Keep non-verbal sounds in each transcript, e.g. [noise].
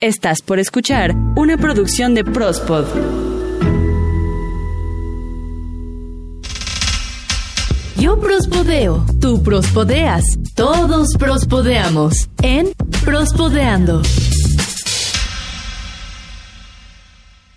Estás por escuchar una producción de Prospod. Yo prospodeo, tú prospodeas, todos prospodeamos en Prospodeando.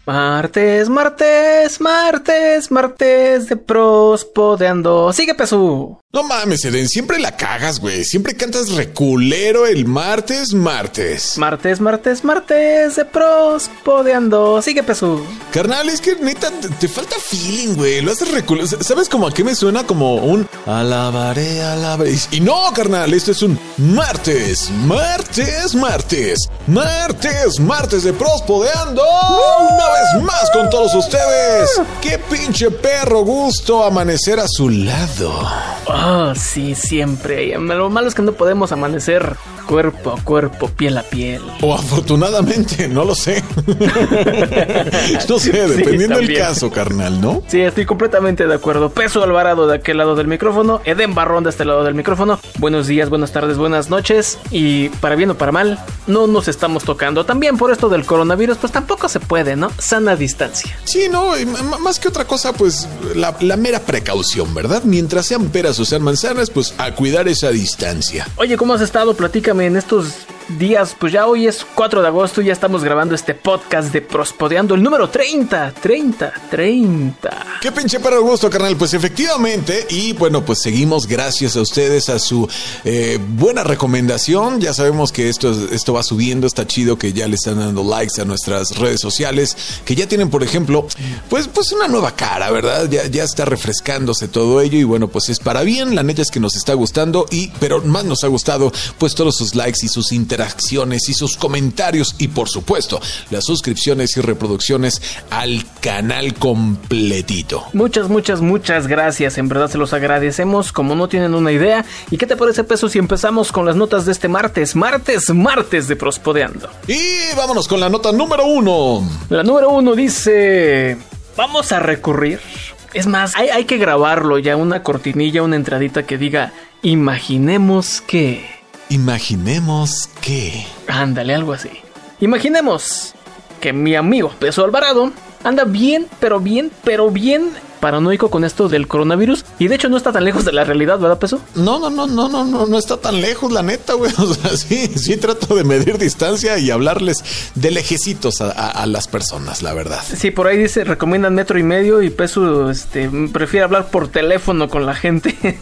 Martes, martes, martes, martes de prospodeando. Sigue Pesú. No mames, Eden, siempre la cagas, güey. Siempre cantas reculero el martes, martes. Martes, martes, martes de prospodeando. Sigue Pesú. Carnal, es que neta, te, te falta feeling, güey. Lo haces reculero. ¿Sabes como a qué me suena? Como un alabaré, alabaré. Y no, carnal, esto es un martes, martes, martes, martes, martes de prospodeando. Una vez más con todos ustedes. Qué pinche perro gusto amanecer a su lado. Oh, sí, siempre. Lo malo es que no podemos amanecer cuerpo a cuerpo, piel a piel. O afortunadamente, no lo sé. [laughs] no sé, dependiendo del caso, carnal, ¿no? Sí, estoy completamente de acuerdo. Peso Alvarado de aquel lado del micrófono, Eden Barrón de este lado del micrófono. Buenos días, buenas tardes, buenas noches. Y para bien o para mal, no nos estamos tocando. También por esto del coronavirus, pues tampoco se puede, ¿no? Sana distancia. Sí, no, más que otra cosa, pues la, la mera precaución, ¿verdad? Mientras sean peras o sean manzanas, pues a cuidar esa distancia. Oye, ¿cómo has estado? Platícame en estos días. Pues ya hoy es 4 de agosto y ya estamos grabando este podcast de Prospodeando, el número 30, 30, 30. Qué pinche perro gusto, carnal. Pues efectivamente, y bueno, pues seguimos gracias a ustedes, a su eh, buena recomendación. Ya sabemos que esto, esto va subiendo, está chido que ya le están dando likes a nuestras redes sociales, que ya tienen, por ejemplo, pues, pues una nueva cara, ¿verdad? Ya, ya está refrescándose todo ello y bueno, pues es para bien. La neta es que nos está gustando y, pero más nos ha gustado, pues todos sus likes y sus interacciones y sus comentarios y por supuesto las suscripciones y reproducciones al canal completito. Muchas, muchas, muchas gracias. En verdad se los agradecemos como no tienen una idea. ¿Y qué te parece, Peso, si empezamos con las notas de este martes? Martes, martes de Prospodeando. Y vámonos con la nota número uno. La número uno dice... Vamos a recurrir. Es más, hay, hay que grabarlo ya, una cortinilla, una entradita que diga... Imaginemos que... Imaginemos que... Ándale, algo así. Imaginemos que mi amigo Peso Alvarado anda bien, pero bien, pero bien paranoico con esto del coronavirus. Y de hecho no está tan lejos de la realidad, ¿verdad, Peso? No, no, no, no, no, no, no está tan lejos, la neta, güey. [laughs] O sea, sí, sí trato de medir distancia y hablarles de lejecitos a, a- a las personas, la verdad. Sí, por ahí dice, recomiendan metro y medio y Peso este, prefiere hablar por teléfono con la gente. [laughs]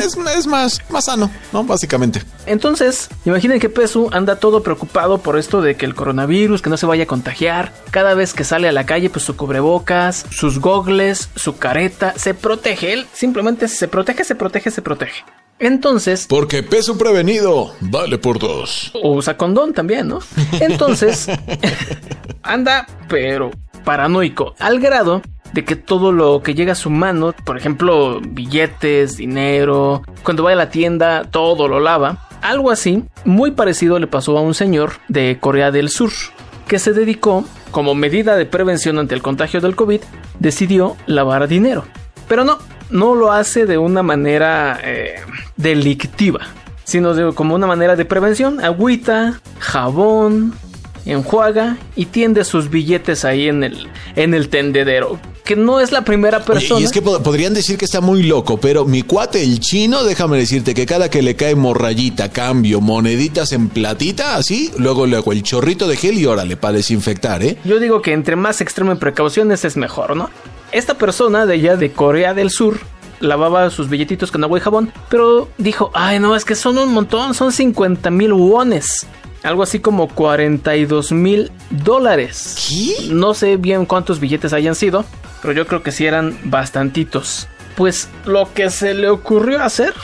Es, es más, más sano, ¿no? Básicamente. Entonces, imaginen que Pesu anda todo preocupado por esto de que el coronavirus, que no se vaya a contagiar. Cada vez que sale a la calle, pues su cubrebocas, sus gogles, su careta, se protege. Él simplemente se protege, se protege, se protege. Entonces, Porque peso prevenido vale por dos. usa condón también, ¿no? Entonces, [laughs] anda, pero paranoico, al grado de que todo lo que llega a su mano, por ejemplo, billetes, dinero, cuando va a la tienda, todo lo lava. Algo así, muy parecido le pasó a un señor de Corea del Sur, que se dedicó, como medida de prevención ante el contagio del COVID, decidió lavar dinero. Pero no, no lo hace de una manera eh, delictiva, sino de, como una manera de prevención. Agüita, jabón, enjuaga y tiende sus billetes ahí en el, en el tendedero. Que no es la primera Oye, persona. y es que pod- podrían decir que está muy loco, pero mi cuate, el chino, déjame decirte que cada que le cae morrayita, cambio, moneditas en platita, así, luego le hago el chorrito de gel y órale, para desinfectar, ¿eh? Yo digo que entre más extremo en precauciones es mejor, ¿no? Esta persona de allá de Corea del Sur lavaba sus billetitos con agua y jabón, pero dijo, ay no, es que son un montón, son 50 mil wones. Algo así como 42 mil dólares. ¿Qué? No sé bien cuántos billetes hayan sido, pero yo creo que sí eran bastantitos. Pues lo que se le ocurrió hacer,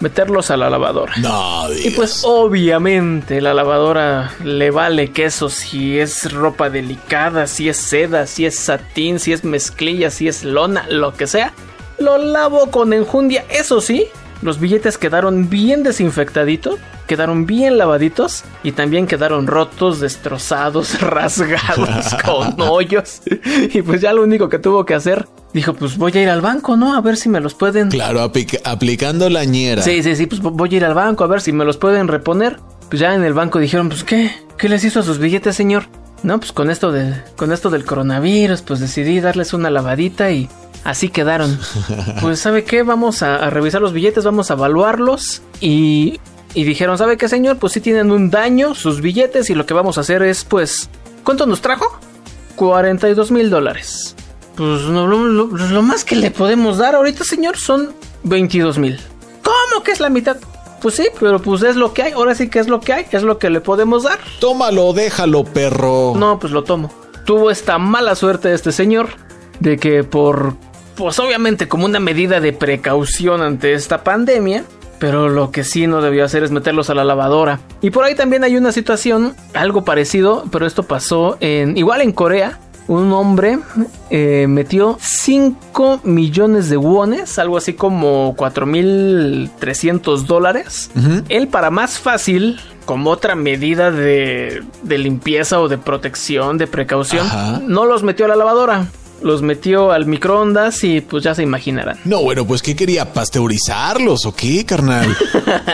meterlos a la lavadora. No, Y pues obviamente la lavadora le vale queso si es ropa delicada, si es seda, si es satín, si es mezclilla, si es lona, lo que sea. Lo lavo con enjundia. Eso sí, los billetes quedaron bien desinfectaditos, quedaron bien lavaditos y también quedaron rotos, destrozados, [laughs] rasgados, [laughs] con hoyos. Y pues ya lo único que tuvo que hacer, dijo, pues voy a ir al banco, ¿no? A ver si me los pueden... Claro, aplica- aplicando la ñera. Sí, sí, sí, pues voy a ir al banco a ver si me los pueden reponer. Pues ya en el banco dijeron, pues qué, ¿qué les hizo a sus billetes, señor? No, pues con esto de, con esto del coronavirus, pues decidí darles una lavadita y así quedaron. Pues sabe qué, vamos a, a revisar los billetes, vamos a evaluarlos y y dijeron, ¿sabe qué, señor? Pues sí tienen un daño sus billetes y lo que vamos a hacer es, pues, ¿cuánto nos trajo? 42 mil dólares. Pues no, lo, lo- lo más que le podemos dar ahorita, señor, son 22 mil. ¿Cómo que es la mitad? Pues sí, pero pues es lo que hay. Ahora sí que es lo que hay, es lo que le podemos dar. Tómalo, déjalo, perro. No, pues lo tomo. Tuvo esta mala suerte este señor de que por, pues obviamente como una medida de precaución ante esta pandemia, pero lo que sí no debió hacer es meterlos a la lavadora. Y por ahí también hay una situación, algo parecido, pero esto pasó en, igual en Corea. Un hombre eh, metió 5 millones de wones, algo así como 4.300 dólares. Él para más fácil, como otra medida de, de limpieza o de protección, de precaución, Ajá. no los metió a la lavadora. Los metió al microondas y pues ya se imaginarán. No, bueno, pues ¿qué quería? ¿Pasteurizarlos o qué, carnal?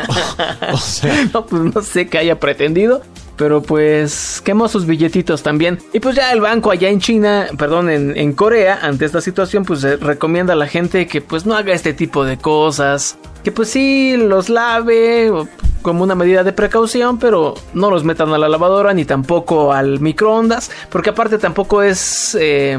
[laughs] o sea, No, pues no sé qué haya pretendido. Pero pues quemó sus billetitos también. Y pues ya el banco allá en China, perdón, en, en Corea, ante esta situación, pues eh, recomienda a la gente que pues no haga este tipo de cosas. Que pues sí, los lave como una medida de precaución, pero no los metan a la lavadora ni tampoco al microondas. Porque aparte tampoco es eh,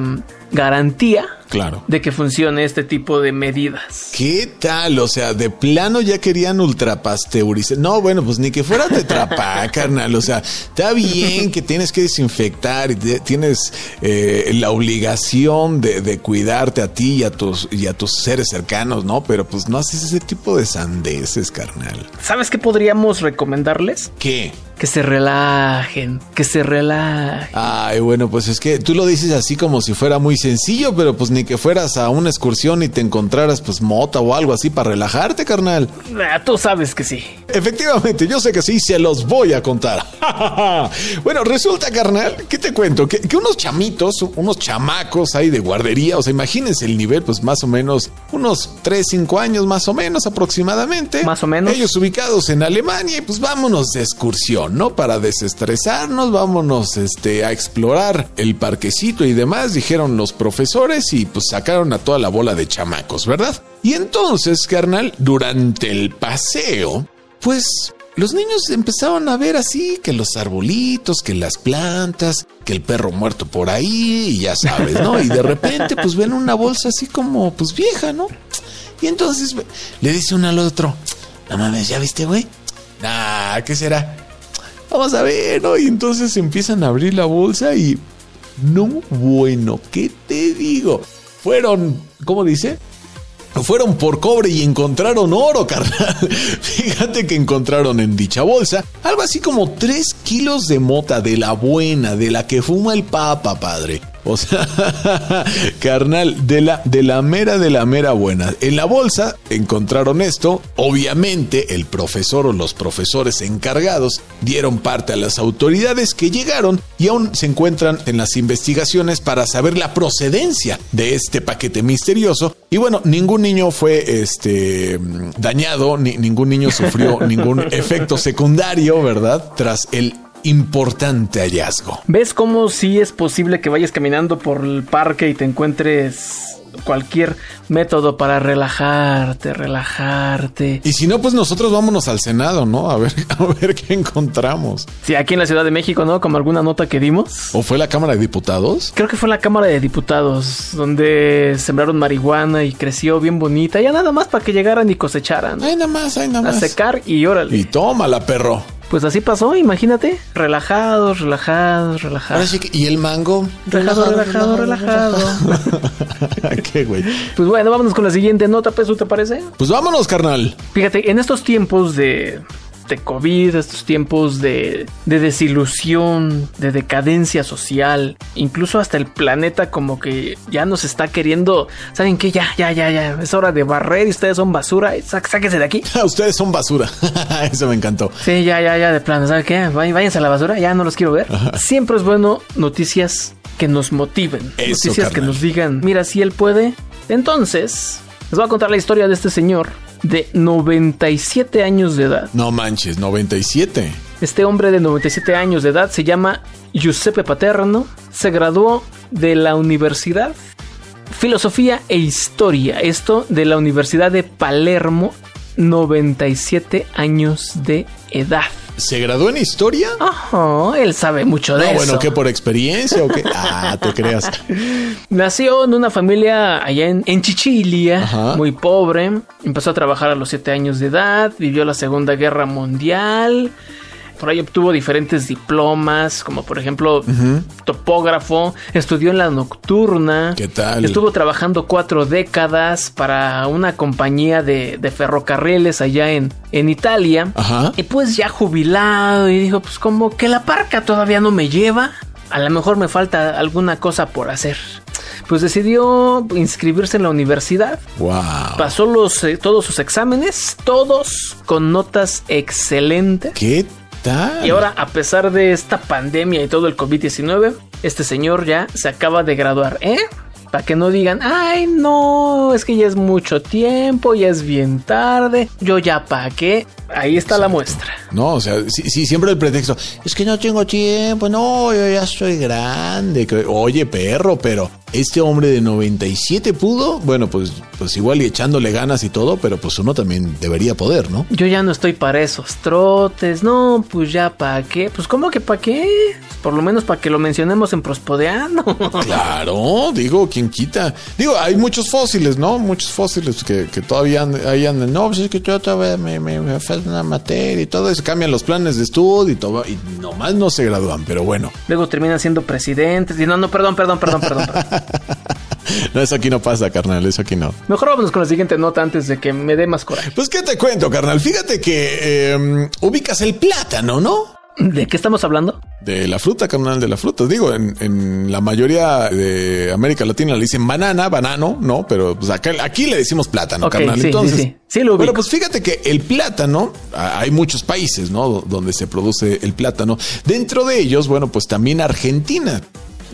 garantía claro. de que funcione este tipo de medidas. ¿Qué tal? O sea, de plano ya querían ultrapasteurizar. No, bueno, pues ni que fuera tetrapá, [laughs] carnal. O sea, está bien que tienes que desinfectar y te- tienes eh, la obligación de, de cuidarte a ti y a, tus, y a tus seres cercanos, ¿no? Pero pues no haces ese tipo de sandeces, carnal. ¿Sabes qué podríamos recomendarles? ¿Qué? Que se relajen, que se relajen. Ay, bueno, pues es que tú lo dices así como si fuera muy sencillo, pero pues ni que fueras a una excursión y te encontraras pues mota o algo así para relajarte, carnal. Ah, tú sabes que sí. Efectivamente, yo sé que sí, se los voy a contar. [laughs] bueno, resulta, carnal, ¿qué te cuento? Que, que unos chamitos, unos chamacos ahí de guardería, o sea, imagínense el nivel, pues más o menos, unos 3, 5 años más o menos aproximadamente. Más o menos. Ellos ubicados en Alemania y pues vámonos de excursión, ¿no? Para desestresarnos, vámonos este, a explorar el parquecito y demás, dijeron los profesores y pues sacaron a toda la bola de chamacos, ¿verdad? Y entonces, carnal, durante el paseo, pues los niños empezaron a ver así que los arbolitos, que las plantas, que el perro muerto por ahí, y ya sabes, ¿no? Y de repente pues ven una bolsa así como pues vieja, ¿no? Y entonces le dice uno al otro, no mames, ¿ya viste, güey? Nah, ¿qué será? Vamos a ver, ¿no? Y entonces empiezan a abrir la bolsa y... No, bueno, ¿qué te digo? Fueron, ¿cómo dice? Fueron por cobre y encontraron oro, [laughs] carnal. Fíjate que encontraron en dicha bolsa algo así como 3 kilos de mota de la buena, de la que fuma el papa, padre. O sea, [laughs] carnal, de la, de la mera, de la mera buena. En la bolsa encontraron esto. Obviamente, el profesor o los profesores encargados dieron parte a las autoridades que llegaron y aún se encuentran en las investigaciones para saber la procedencia de este paquete misterioso. Y bueno, ningún niño fue este, dañado, ni, ningún niño sufrió [laughs] ningún efecto secundario, ¿verdad? Tras el importante hallazgo. ¿Ves cómo sí es posible que vayas caminando por el parque y te encuentres cualquier método para relajarte, relajarte? Y si no, pues nosotros vámonos al Senado, ¿no? A ver, [laughs] a ver qué encontramos. Sí, aquí en la Ciudad de México, ¿no? Como alguna nota que dimos. ¿O fue la Cámara de Diputados? Creo que fue la Cámara de Diputados, donde sembraron marihuana y creció bien bonita. Ya nada más para que llegaran y cosecharan. Ay, nada más, ay, nada A más. secar y órale. Y tómala, perro. Pues así pasó, imagínate. Relajados, relajados, Ahora relajados. sí que, ¿y el mango? Relajado, relajado, relajado. [laughs] ¿Qué, güey? Pues bueno, vámonos con la siguiente nota, Pesu, ¿te parece? Pues vámonos, carnal. Fíjate, en estos tiempos de, de COVID, estos tiempos de, de desilusión, de decadencia social, incluso hasta el planeta como que ya nos está queriendo, ¿saben qué? Ya, ya, ya, ya, es hora de barrer y ustedes son basura, sá- sáquense de aquí. [laughs] Ustedes son basura. [laughs] Eso me encantó. Sí, ya, ya, ya, de plano, ¿saben qué? Váyanse a la basura, ya no los quiero ver. Siempre es bueno noticias que nos motiven, Eso, noticias que nos digan, mira, si él puede. Entonces, les voy a contar la historia de este señor de 97 años de edad. No manches, 97. Este hombre de 97 años de edad se llama Giuseppe Paterno. Se graduó de la Universidad Filosofía e Historia. Esto de la Universidad de Palermo. 97 años de edad. ¿Se graduó en historia? Ajá, él sabe mucho de no, eso. bueno, ¿qué por experiencia o qué? Ah, te creas. [laughs] Nació en una familia allá en, en Chichilia, Ajá. muy pobre. Empezó a trabajar a los 7 años de edad, vivió la Segunda Guerra Mundial. Por ahí obtuvo diferentes diplomas, como por ejemplo topógrafo, estudió en la nocturna. ¿Qué tal? Estuvo trabajando cuatro décadas para una compañía de, de ferrocarriles allá en, en Italia. Ajá. Y pues ya jubilado y dijo, pues como que la parca todavía no me lleva, a lo mejor me falta alguna cosa por hacer. Pues decidió inscribirse en la universidad, Wow. pasó los, eh, todos sus exámenes, todos con notas excelentes. ¿Qué Y ahora, a pesar de esta pandemia y todo el COVID-19, este señor ya se acaba de graduar, ¿eh? Para que no digan, ay, no, es que ya es mucho tiempo, ya es bien tarde, yo ya pa' qué. Ahí está la muestra. No, o sea, sí, sí, siempre el pretexto. Es que no tengo tiempo, no, yo ya estoy grande. Oye, perro, pero este hombre de 97 pudo. Bueno, pues, pues igual y echándole ganas y todo, pero pues uno también debería poder, ¿no? Yo ya no estoy para esos trotes, no, pues ya pa' qué. Pues, ¿cómo que pa' qué? Por lo menos para que lo mencionemos en Prospodeando. [laughs] Claro, digo, ¿quién quita? Digo, hay muchos fósiles, ¿no? Muchos fósiles que, que todavía andan. No, pues es que yo todavía me, me, me falta una materia y todo eso. Cambian los planes de estudio y todo. Y nomás no se gradúan, pero bueno. Luego terminan siendo presidentes. Y no, no, perdón, perdón, perdón, perdón. perdón. [laughs] No, eso aquí no pasa, carnal, eso aquí no. Mejor vámonos con la siguiente nota antes de que me dé más coraje. Pues, ¿qué te cuento, carnal? Fíjate que eh, ubicas el plátano, ¿no? ¿De qué estamos hablando? De la fruta, carnal, de la fruta. Digo, en, en la mayoría de América Latina le dicen banana, banano, ¿no? Pero pues acá, aquí le decimos plátano, carnal. sí, Entonces, sí. Sí lo bueno, pues fíjate que el plátano, hay muchos países, ¿no? Donde se produce el plátano. Dentro de ellos, bueno, pues también Argentina.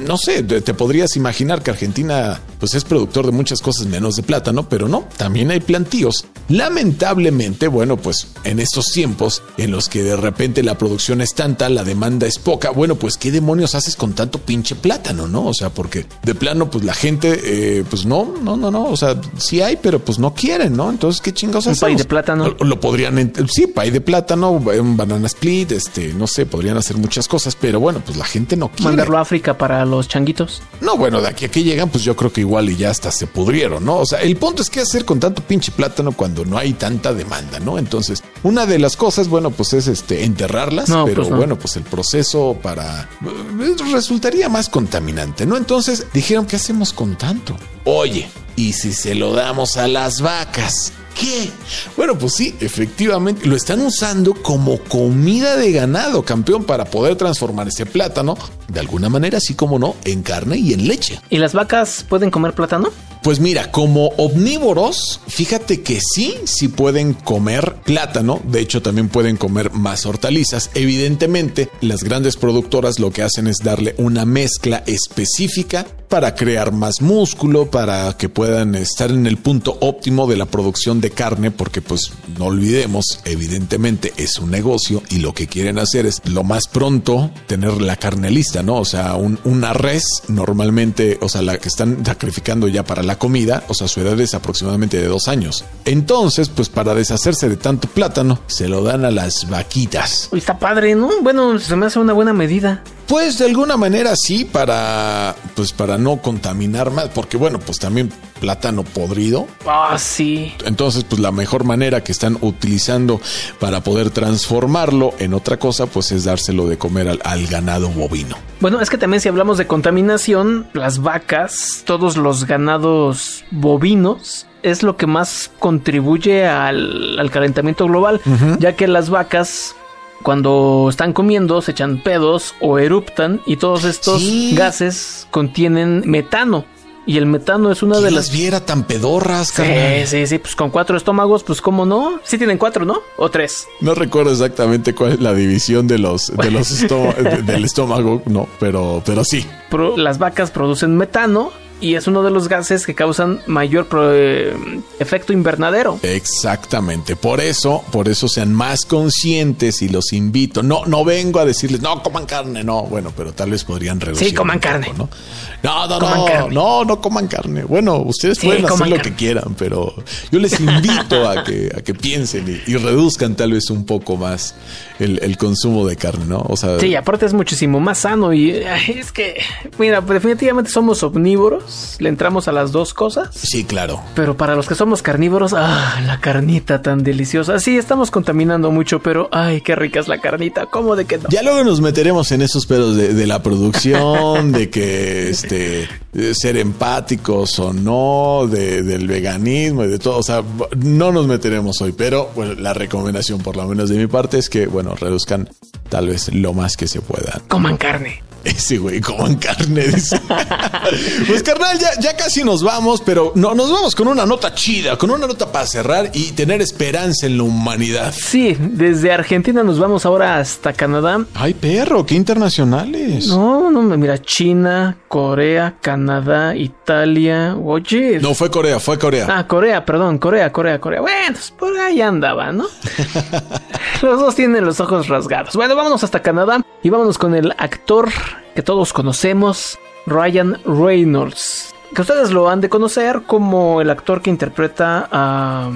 No sé, te, podrías imaginar que Argentina pues es productor de muchas cosas menos de plátano, pero no, también hay plantíos. Lamentablemente, bueno, pues en estos tiempos en los que de repente la producción es tanta, la demanda es poca, bueno, pues qué demonios haces con tanto pinche plátano, ¿no? O sea, porque de plano pues la gente eh, pues no, no, no, no, o sea, sí hay, pero pues no quieren, ¿no? Entonces, ¿qué chingados Un hacemos? pay de plátano. Lo, lo podrían, sí, pay de plátano, un banana split, este, no sé, podrían hacer muchas cosas, pero bueno, pues la gente no quiere. Mandarlo a África para los changuitos. No, bueno, de aquí a que llegan, pues yo creo que igual y ya hasta se pudrieron, ¿no? O sea, el punto es qué hacer con tanto pinche plátano cuando no hay tanta demanda, ¿no? Entonces, una de las cosas, bueno, pues es este enterrarlas, No, pero pues no. bueno, pues el proceso para eh, resultaría más contaminante, ¿no? Entonces, dijeron, ¿qué hacemos con tanto? Oye, ¿y si se lo damos a las vacas? ¿Qué? Bueno, pues sí, efectivamente, lo están usando como comida de ganado, campeón, para poder transformar ese plátano, de alguna manera, así como no, en carne y en leche. ¿Y las vacas pueden comer plátano? Pues mira, como omnívoros, fíjate que sí, sí pueden comer plátano, de hecho también pueden comer más hortalizas. Evidentemente, las grandes productoras lo que hacen es darle una mezcla específica para crear más músculo, para que puedan estar en el punto óptimo de la producción de carne, porque pues no olvidemos, evidentemente es un negocio y lo que quieren hacer es lo más pronto tener la carne lista, ¿no? O sea, un- una res normalmente, o sea, la que están sacrificando ya para la comida, o sea, su edad es aproximadamente de dos años. Entonces, pues para deshacerse de tanto plátano, se lo dan a las vaquitas. Está padre, ¿no? Bueno, se me hace una buena medida. Pues de alguna manera sí, para, pues para no contaminar más, porque bueno, pues también plátano podrido, Ah, sí. Entonces, pues la mejor manera que están utilizando para poder transformarlo en otra cosa, pues es dárselo de comer al, al ganado bovino. Bueno, es que también si hablamos de contaminación, las vacas, todos los ganados bovinos, es lo que más contribuye al, al calentamiento global, ya que las vacas cuando están comiendo se echan pedos o eruptan y todos estos Sí. gases contienen metano. Y el metano es una ¿Quién de las las... viera tan pedorras, Sí, carnal? sí, sí, pues con cuatro estómagos, pues cómo no. Sí tienen cuatro, ¿no? O tres. No recuerdo exactamente cuál es la división de los, de los [laughs] estó- de- del estómago, no, pero, pero sí. Pro- las vacas producen metano y es uno de los gases que causan mayor pro- eh, efecto invernadero. Exactamente, por eso, por eso sean más conscientes y los invito. No, no vengo a decirles, no coman carne, no, bueno, pero tal vez podrían reducir. Sí, coman poco, carne. ¿no? No, no, Coman no, carne. no, no coman carne. Bueno, ustedes Sí, pueden hacer lo carne. que quieran, pero yo les invito a que, a que piensen y, y reduzcan tal vez un poco más el, el consumo de carne, ¿no? O sea, Sí, aparte es muchísimo más sano y ay, es que, mira, definitivamente somos omnívoros, le entramos a las dos cosas. sí, claro. Pero para los que somos carnívoros, ah, la carnita tan deliciosa. Sí, estamos contaminando mucho, pero ay, qué rica es la carnita. ¿Cómo de que no? Ya luego nos meteremos en esos pedos de, de la producción, de que este de ser empáticos o no, de- del veganismo y de todo. O sea, no nos meteremos hoy, pero bueno, la recomendación, por lo menos de mi parte, es que bueno, reduzcan tal vez lo más que se pueda. Coman carne. Ese güey, coman carne. dice. [laughs] pues carnal, ya, ya casi nos vamos, pero no, nos vamos con una nota chida, con una nota para cerrar y tener esperanza en la humanidad. Sí, desde Argentina nos vamos ahora hasta Canadá. Ay, perro, qué internacionales. No, no, mira, China, Corea, Canadá, Italia. Oye. No, fue Corea, fue Corea. Ah, Corea, perdón, Corea, Corea, Corea. Bueno, pues por ahí andaba, ¿no? [laughs] los dos tienen los ojos rasgados. Bueno, vámonos hasta Canadá y vámonos con el actor que todos conocemos, Ryan Reynolds. Que ustedes lo han de conocer como el actor que interpreta a...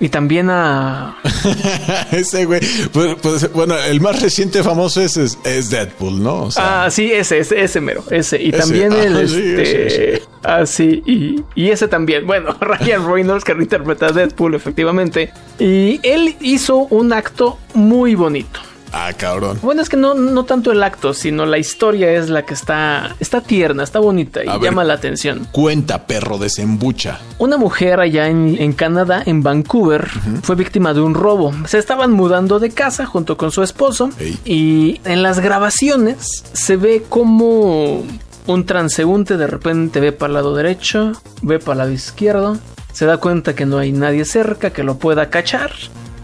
Y también a... [laughs] Ese güey. Pues, pues, bueno, el más reciente famoso es, es, es Deadpool, ¿no? O sea, Ah, sí, ese, ese, ese mero, ese. Y Ese, también el, ah, [laughs] sí, este... ese, Ah, sí, y, y ese también. Bueno, [laughs] Ryan Reynolds, que interpreta a Deadpool, efectivamente. Y él hizo un acto muy bonito. Ah, cabrón. Bueno, es que no, no tanto el acto, sino la historia es la que está, está tierna, está bonita y A ver. llama la atención. Cuenta, perro, desembucha. Una mujer allá en, en Canadá, en Vancouver, fue víctima de un robo. Se estaban mudando de casa junto con su esposo y en las grabaciones se ve como un transeúnte de repente ve para el lado derecho, ve para el lado izquierdo, se da cuenta que no hay nadie cerca que lo pueda cachar,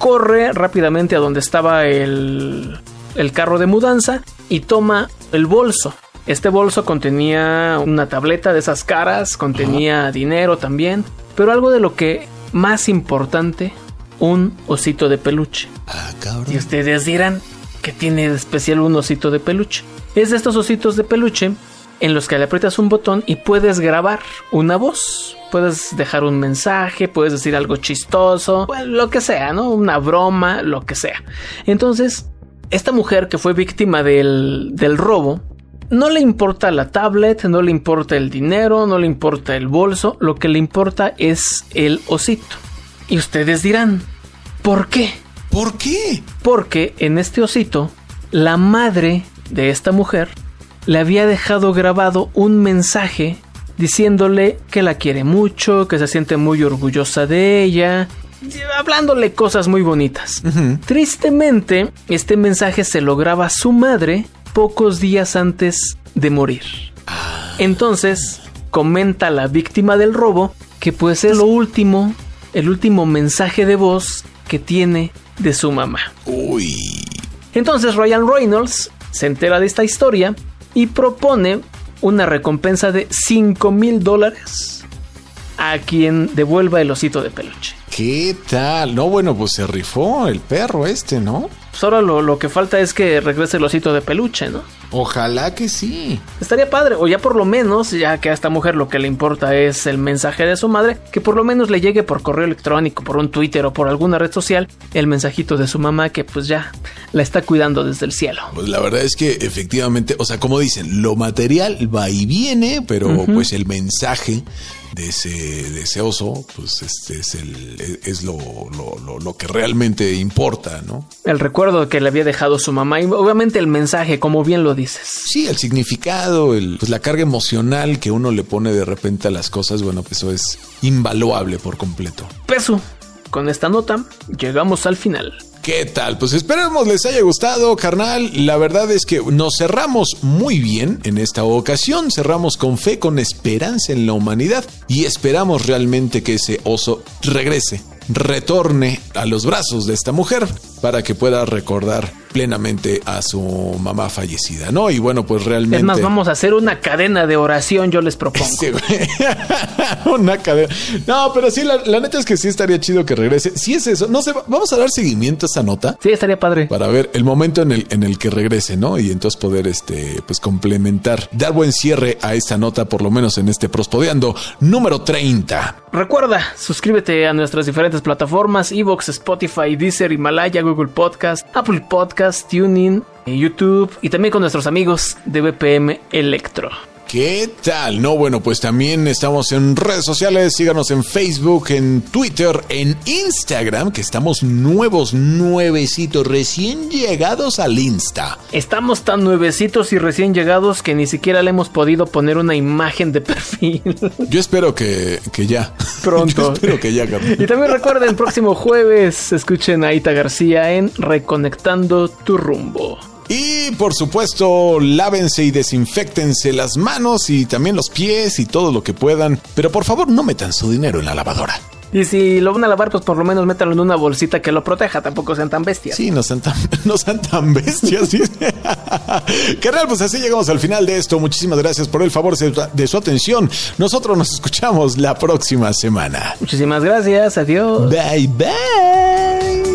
corre rápidamente a donde estaba el, el carro de mudanza y toma el bolso. Este bolso contenía una tableta de esas caras, contenía dinero también, pero algo de lo que más importante, un osito de peluche. Ah, Y ustedes dirán que tiene de especial un osito de peluche. Es de estos ositos de peluche en los que le aprietas un botón y puedes grabar una voz. Puedes dejar un mensaje, puedes decir algo chistoso, bueno, lo que sea, ¿no? Una broma, lo que sea. Entonces, esta mujer que fue víctima del, del robo, no le importa la tablet, no le importa el dinero, no le importa el bolso, lo que le importa es el osito. Y ustedes dirán, ¿por qué? ¿Por qué? Porque en este osito, la madre de esta mujer le había dejado grabado un mensaje diciéndole que la quiere mucho, que se siente muy orgullosa de ella, hablándole cosas muy bonitas. Tristemente, este mensaje se lo graba su madre pocos días antes de morir. Entonces, comenta la víctima del robo que pues es lo último, el último mensaje de voz que tiene de su mamá. Uy. Entonces Ryan Reynolds se entera de esta historia y propone una recompensa de 5 mil dólares a quien devuelva el osito de peluche. ¿Qué tal? No, bueno, pues se rifó el perro este, ¿no? Pues ahora lo, lo que falta es que regrese el osito de peluche, ¿no? Ojalá que sí. Estaría padre, o ya por lo menos, ya que a esta mujer lo que le importa es el mensaje de su madre, que por lo menos le llegue por correo electrónico, por un Twitter o por alguna red social, el mensajito de su mamá que pues ya la está cuidando desde el cielo. Pues la verdad es que efectivamente, o sea, como dicen, lo material va y viene, pero pues el mensaje de ese, de ese oso, pues este es el es lo, lo, lo, lo que realmente importa, ¿no? El recuerdo que le había dejado su mamá y obviamente el mensaje, como bien lo dices. Sí, el significado, el, pues la carga emocional que uno le pone de repente a las cosas, bueno, pues eso es invaluable por completo. Peso, con esta nota llegamos al final. ¿Qué tal? Pues esperemos les haya gustado, carnal. La verdad es que nos cerramos muy bien en esta ocasión. Cerramos con fe, con esperanza en la humanidad y esperamos realmente que ese oso regrese, retorne a los brazos de esta mujer para que pueda recordar plenamente a su mamá fallecida, ¿no? Y bueno, pues realmente... Es más, vamos a hacer una cadena de oración, yo les propongo. [laughs] Sí, [laughs] una cadena. No, pero sí, la, la, neta es que sí estaría chido que regrese. Si es eso, no sé, vamos a dar seguimiento a esta nota. Sí, estaría padre. Para ver el momento en el, en el que regrese, ¿no? Y entonces poder, este, pues complementar, dar buen cierre a esta nota, por lo menos en este Prospodeando número 30. Recuerda, suscríbete a nuestras diferentes plataformas, Evox, Spotify, Deezer, Himalaya, Google Podcast, Apple Podcast, Tuning, YouTube y también con nuestros amigos de BPM Electro. ¿Qué tal? No, bueno, pues también estamos en redes sociales. Síganos en Facebook, en Twitter, en Instagram, que estamos nuevos, nuevecitos, recién llegados al Insta. Estamos tan nuevecitos y recién llegados que ni siquiera le hemos podido poner una imagen de [laughs] perfil. Yo espero que, que ya. [laughs] Pronto. Yo espero que ya, Y también recuerden, próximo jueves, escuchen a Ita García en Reconectando tu rumbo. Y por supuesto, lávense y desinfectense las manos y también los pies y todo lo que puedan. Pero por favor, no metan su dinero en la lavadora. Y si lo van a lavar, pues por lo menos métanlo en una bolsita que lo proteja. Tampoco sean tan bestias. Sí, no sean tan, [laughs] no sean tan bestias. ¿sí? [laughs] Carnal, pues así llegamos al final de esto. Muchísimas gracias por el favor de su atención. Nosotros nos escuchamos la próxima semana. Muchísimas gracias. Adiós. Bye, bye.